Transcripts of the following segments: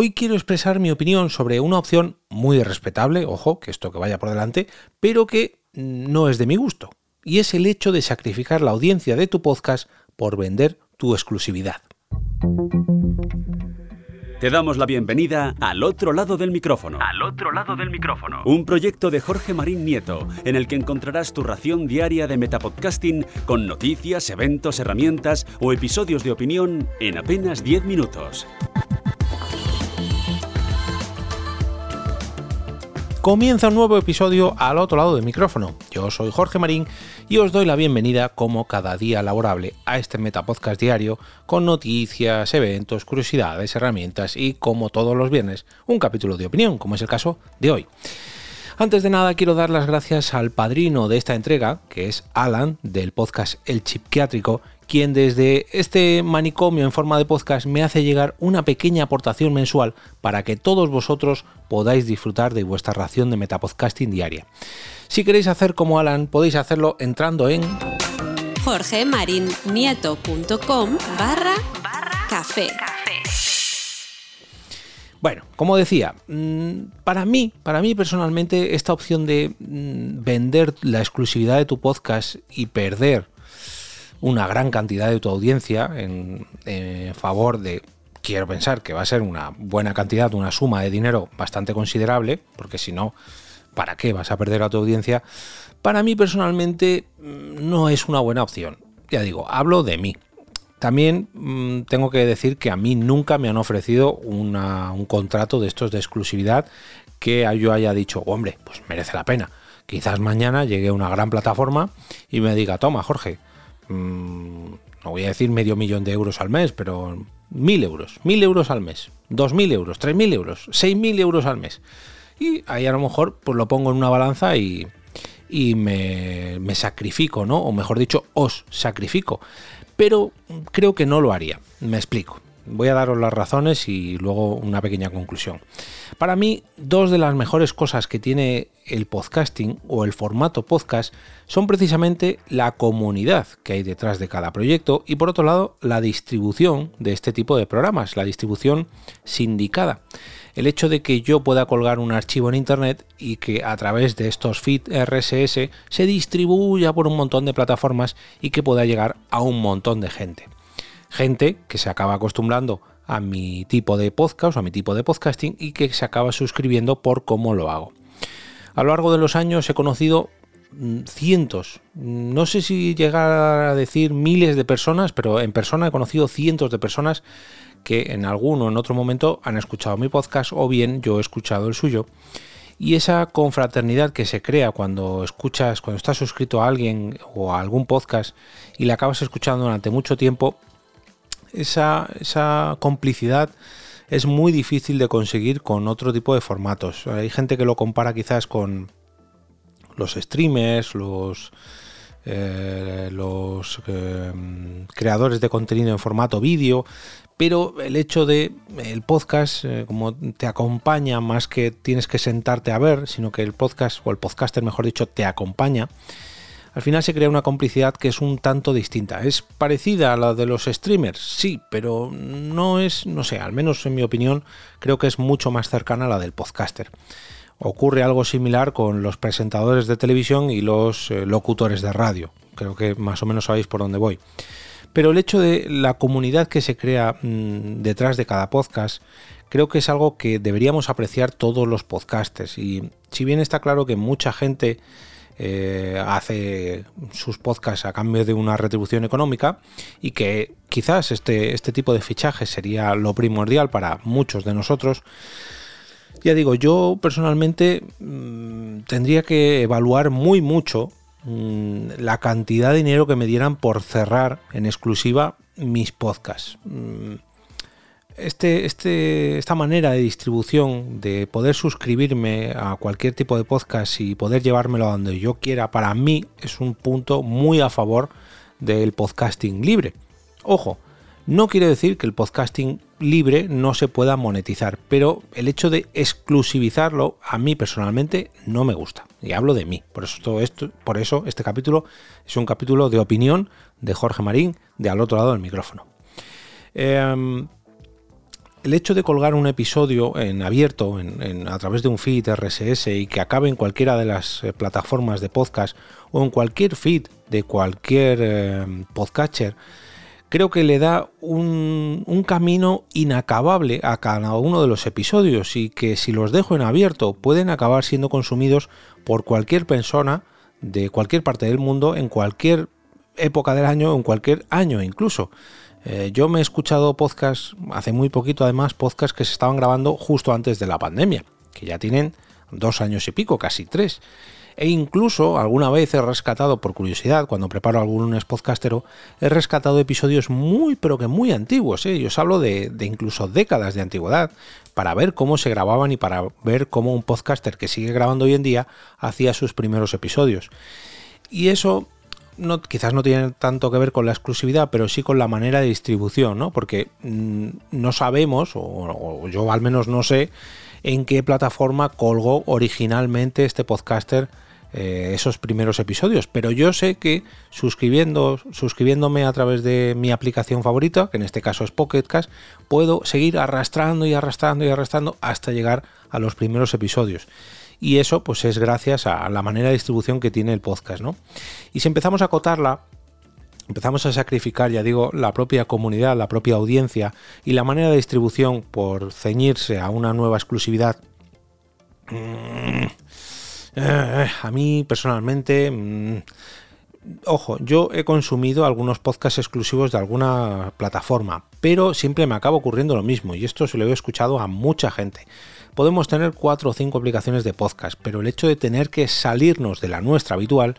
Hoy quiero expresar mi opinión sobre una opción muy respetable, ojo, que esto que vaya por delante, pero que no es de mi gusto, y es el hecho de sacrificar la audiencia de tu podcast por vender tu exclusividad. Te damos la bienvenida al otro lado del micrófono. Al otro lado del micrófono. Un proyecto de Jorge Marín Nieto, en el que encontrarás tu ración diaria de metapodcasting con noticias, eventos, herramientas o episodios de opinión en apenas 10 minutos. Comienza un nuevo episodio al otro lado del micrófono. Yo soy Jorge Marín y os doy la bienvenida como cada día laborable a este Metapodcast diario con noticias, eventos, curiosidades, herramientas y como todos los viernes un capítulo de opinión, como es el caso de hoy. Antes de nada quiero dar las gracias al padrino de esta entrega, que es Alan del podcast El Chipquiátrico quien desde este manicomio en forma de podcast me hace llegar una pequeña aportación mensual para que todos vosotros podáis disfrutar de vuestra ración de metapodcasting diaria. Si queréis hacer como Alan, podéis hacerlo entrando en jorgemarinieto.com barra café. Bueno, como decía, mm, para mí, para mí personalmente, esta opción de mm, vender la exclusividad de tu podcast y perder una gran cantidad de tu audiencia en, favor de, quiero pensar que va a ser una buena cantidad, una suma de dinero bastante considerable, porque si no, ¿para qué vas a perder a tu audiencia? Para mí personalmente mm, no es una buena opción. Ya digo, hablo de mí. También mm, tengo que decir que a mí nunca me han ofrecido un contrato de estos de exclusividad que yo haya dicho, hombre, pues merece la pena. Quizás mañana llegue una gran plataforma y me diga, toma, Jorge, Mm, no voy a decir medio millón de euros al mes, pero mil euros, mil euros al mes, dos mil euros, tres mil euros, seis mil euros al mes. Y ahí a lo mejor pues lo pongo en una balanza y, y me, me, sacrifico, ¿no? O mejor dicho, os sacrifico. Pero creo que no lo haría. Me explico. Voy a daros las razones y luego una pequeña conclusión. Para mí, dos de las mejores cosas que tiene el podcasting o el formato podcast son precisamente la comunidad que hay detrás de cada proyecto y por otro lado la distribución de este tipo de programas, la distribución sindicada. El hecho de que yo pueda colgar un archivo en internet y que a través de estos feed RSS se distribuya por un montón de plataformas y que pueda llegar a un montón de gente gente que se acaba acostumbrando a mi tipo de podcast o a mi tipo de podcasting y que se acaba suscribiendo por cómo lo hago. A lo largo de los años he conocido mm, cientos, no sé si llegar a decir miles de personas, pero en persona he conocido cientos de personas que en algún o en otro momento han escuchado mi podcast o bien yo he escuchado el suyo. Y esa confraternidad que se crea cuando escuchas, cuando estás suscrito a alguien o a algún podcast y le acabas escuchando durante mucho tiempo, esa, complicidad es muy difícil de conseguir con otro tipo de formatos. Hay gente que lo compara quizás con los streamers, los, eh, los eh, creadores de contenido en formato vídeo, pero el hecho de el podcast, eh, como te acompaña más que tienes que sentarte a ver, sino que el podcast, o el podcaster mejor dicho, te acompaña, al final se crea una complicidad que es un tanto distinta. ¿Es parecida a la de los streamers? Sí, pero no es, no sé, al menos en mi opinión, creo que es mucho más cercana a la del podcaster. Ocurre algo similar con los presentadores de televisión y los eh, locutores de radio. Creo que más o menos sabéis por dónde voy. Pero el hecho de la comunidad que se crea mm, detrás de cada podcast creo que es algo que deberíamos apreciar todos los podcasters. Y si bien está claro que mucha gente eh, hace sus podcasts a cambio de una retribución económica y que quizás este, este tipo de fichaje sería lo primordial para muchos de nosotros. Ya digo, yo personalmente mm, tendría que evaluar muy mucho mm, la cantidad de dinero que me dieran por cerrar en exclusiva mis podcasts. Mm, este, este, esta manera de distribución, de poder suscribirme a cualquier tipo de podcast y poder llevármelo a donde yo quiera, para mí es un punto muy a favor del podcasting libre. Ojo, no quiere decir que el podcasting libre no se pueda monetizar, pero el hecho de exclusivizarlo a mí personalmente no me gusta. Y hablo de mí. Por eso, todo esto, por eso este capítulo es un capítulo de opinión de Jorge Marín de al otro lado del micrófono. Em, el hecho de colgar un episodio en abierto en, a través de un feed RSS y que acabe en cualquiera de las eh, plataformas de podcast o en cualquier feed de cualquier eh, podcatcher, creo que le da un, un, camino inacabable a cada uno de los episodios y que si los dejo en abierto pueden acabar siendo consumidos por cualquier persona de cualquier parte del mundo en cualquier época del año, en cualquier año incluso. Eh, yo me he escuchado podcasts, hace muy poquito además, podcasts que se estaban grabando justo antes de la pandemia, que ya tienen dos años y pico, casi tres. E incluso alguna vez he rescatado, por curiosidad, cuando preparo algún podcastero, he rescatado episodios muy, pero que muy antiguos. ¿eh? Yo os hablo de, de incluso décadas de antigüedad, para ver cómo se grababan y para ver cómo un podcaster que sigue grabando hoy en día hacía sus primeros episodios. Y eso no, quizás no tiene tanto que ver con la exclusividad, pero sí con la manera de distribución, ¿no? Porque mm, no sabemos, o, yo al menos no sé, en qué plataforma colgó originalmente este podcaster eh, esos primeros episodios. Pero yo sé que suscribiendo, suscribiéndome a través de mi aplicación favorita, que en este caso es Pocketcast, puedo seguir arrastrando y arrastrando y arrastrando hasta llegar a los primeros episodios y eso pues es gracias a la manera de distribución que tiene el podcast, ¿no? Y si empezamos a acotarla, empezamos a sacrificar, ya digo, la propia comunidad, la propia audiencia y la manera de distribución por ceñirse a una nueva exclusividad. Mm, eh, a mí personalmente, mm, ojo, yo he consumido algunos podcasts exclusivos de alguna plataforma, pero siempre me acaba ocurriendo lo mismo y esto se lo he escuchado a mucha gente podemos tener cuatro o cinco aplicaciones de podcast, pero el hecho de tener que salirnos de la nuestra habitual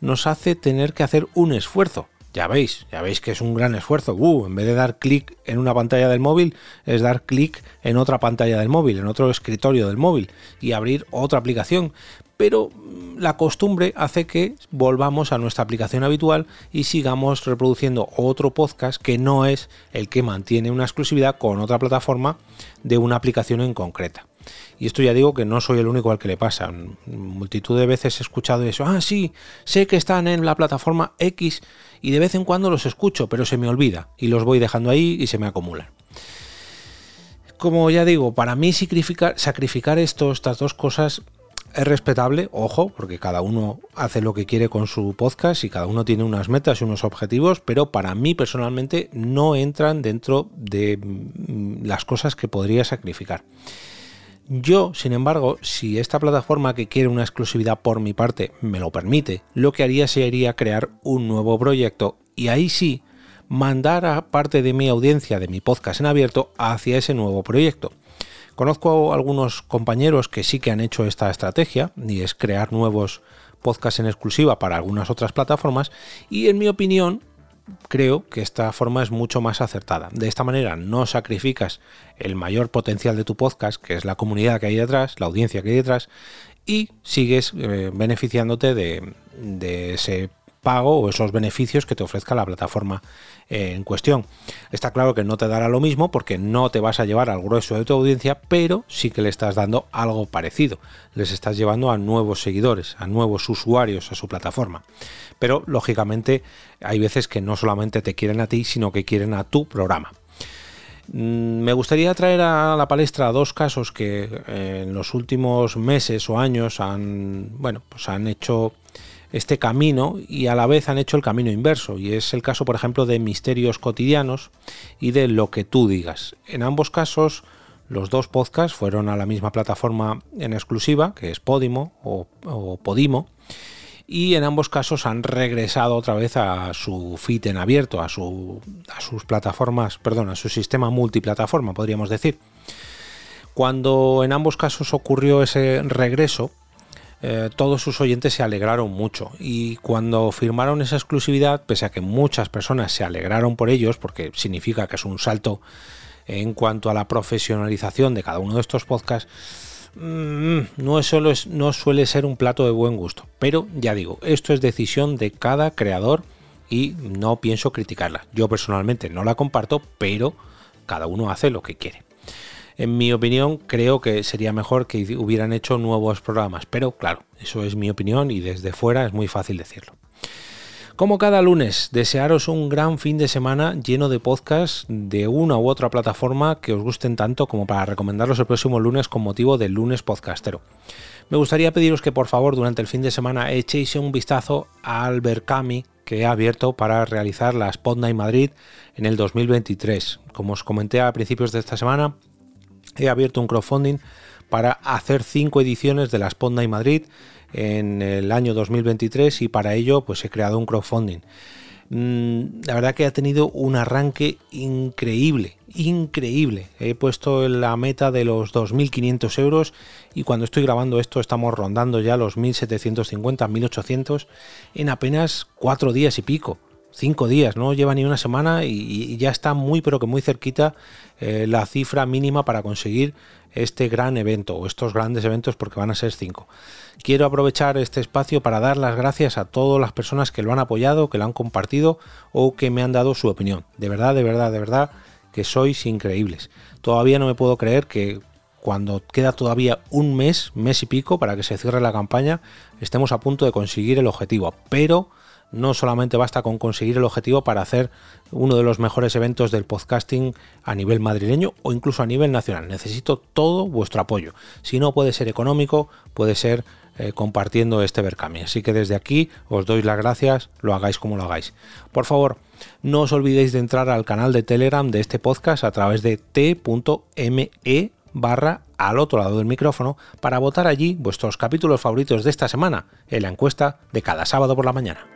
nos hace tener que hacer un esfuerzo. Ya veis, ya veis que es un gran esfuerzo. Uh, en vez de dar clic en una pantalla del móvil, es dar clic en otra pantalla del móvil, en otro escritorio del móvil y abrir otra aplicación. Pero mm, la costumbre hace que volvamos a nuestra aplicación habitual y sigamos reproduciendo otro podcast que no es el que mantiene una exclusividad con otra plataforma de una aplicación en concreta. Y esto ya digo que no soy el único al que le pasa. Multitud de veces he escuchado eso. Ah, sí, sé que están en la plataforma X y de vez en cuando los escucho, pero se me olvida y los voy dejando ahí y se me acumulan. Como ya digo, para mí sacrificar, sacrificar esto, estas dos cosas es respetable, ojo, porque cada uno hace lo que quiere con su podcast y cada uno tiene unas metas y unos objetivos, pero para mí personalmente no entran dentro de mm, las cosas que podría sacrificar. Yo, sin embargo, si esta plataforma que quiere una exclusividad por mi parte me lo permite, lo que haría sería crear un nuevo proyecto y ahí sí mandar a parte de mi audiencia de mi podcast en abierto hacia ese nuevo proyecto. Conozco algunos compañeros que sí que han hecho esta estrategia y es crear nuevos podcasts en exclusiva para algunas otras plataformas y en mi opinión creo que esta forma es mucho más acertada. De esta manera no sacrificas el mayor potencial de tu podcast, que es la comunidad que hay detrás, la audiencia que hay detrás, y sigues eh, beneficiándote de, de ese pago o esos beneficios que te ofrezca la plataforma eh, en cuestión. Está claro que no te dará lo mismo porque no te vas a llevar al grueso de tu audiencia, pero sí que le estás dando algo parecido. Les estás llevando a nuevos seguidores, a nuevos usuarios a su plataforma. Pero lógicamente hay veces que no solamente te quieren a ti, sino que quieren a tu programa. Mm, me gustaría traer a la palestra dos casos que eh, en los últimos meses o años han, bueno, pues han hecho este camino y a la vez han hecho el camino inverso. Y es el caso, por ejemplo, de Misterios Cotidianos y de Lo que tú digas. En ambos casos, los dos podcasts fueron a la misma plataforma en exclusiva, que es Podimo o, Podimo. Y en ambos casos han regresado otra vez a su feed en abierto, a, a sus plataformas, perdón, a su sistema multiplataforma, podríamos decir. Cuando en ambos casos ocurrió ese regreso, eh, todos sus oyentes se alegraron mucho y cuando firmaron esa exclusividad, pese a que muchas personas se alegraron por ellos, porque significa que es un salto en cuanto a la profesionalización de cada uno de estos podcasts, mm, es, no suele ser un plato de buen gusto. Pero ya digo, esto es decisión de cada creador y no pienso criticarla. Yo personalmente no la comparto, pero cada uno hace lo que quiere. En mi opinión, creo que sería mejor que hubieran hecho nuevos programas, pero claro, eso es mi opinión y desde fuera es muy fácil decirlo. Como cada lunes, desearos un gran fin de semana lleno de podcasts de una u otra plataforma que os gusten tanto como para recomendarlos el próximo lunes con motivo del lunes podcastero. Me gustaría pediros que por favor durante el fin de semana echéis un vistazo al Berkami que he abierto para realizar la Spot Night Madrid en el 2023. Como os comenté a principios de esta semana, he abierto un crowdfunding para hacer cinco ediciones de la Spot Night Madrid en el año 2023 y para ello pues he creado un crowdfunding. Mm, la verdad que ha tenido un arranque increíble, increíble. He puesto la meta de los 2.500 euros y cuando estoy grabando esto estamos rondando ya los 1.750, 1.800 en apenas cuatro días y pico. Cinco días, no lleva ni una semana y, ya está muy pero que muy cerquita eh, la cifra mínima para conseguir este gran evento o estos grandes eventos porque van a ser cinco. Quiero aprovechar este espacio para dar las gracias a todas las personas que lo han apoyado, que lo han compartido o que me han dado su opinión. De verdad, de verdad, de verdad que sois increíbles. Todavía no me puedo creer que cuando queda todavía un mes, mes y pico para que se cierre la campaña, estemos a punto de conseguir el objetivo. Pero no solamente basta con conseguir el objetivo para hacer uno de los mejores eventos del podcasting a nivel madrileño o incluso a nivel nacional. Necesito todo vuestro apoyo. Si no puede ser económico, puede ser eh, compartiendo este Berkami. Así que desde aquí os doy las gracias, lo hagáis como lo hagáis. Por favor, no os olvidéis de entrar al canal de Telegram de este podcast a través de t.me barra al otro lado del micrófono para votar allí vuestros capítulos favoritos de esta semana en la encuesta de cada sábado por la mañana.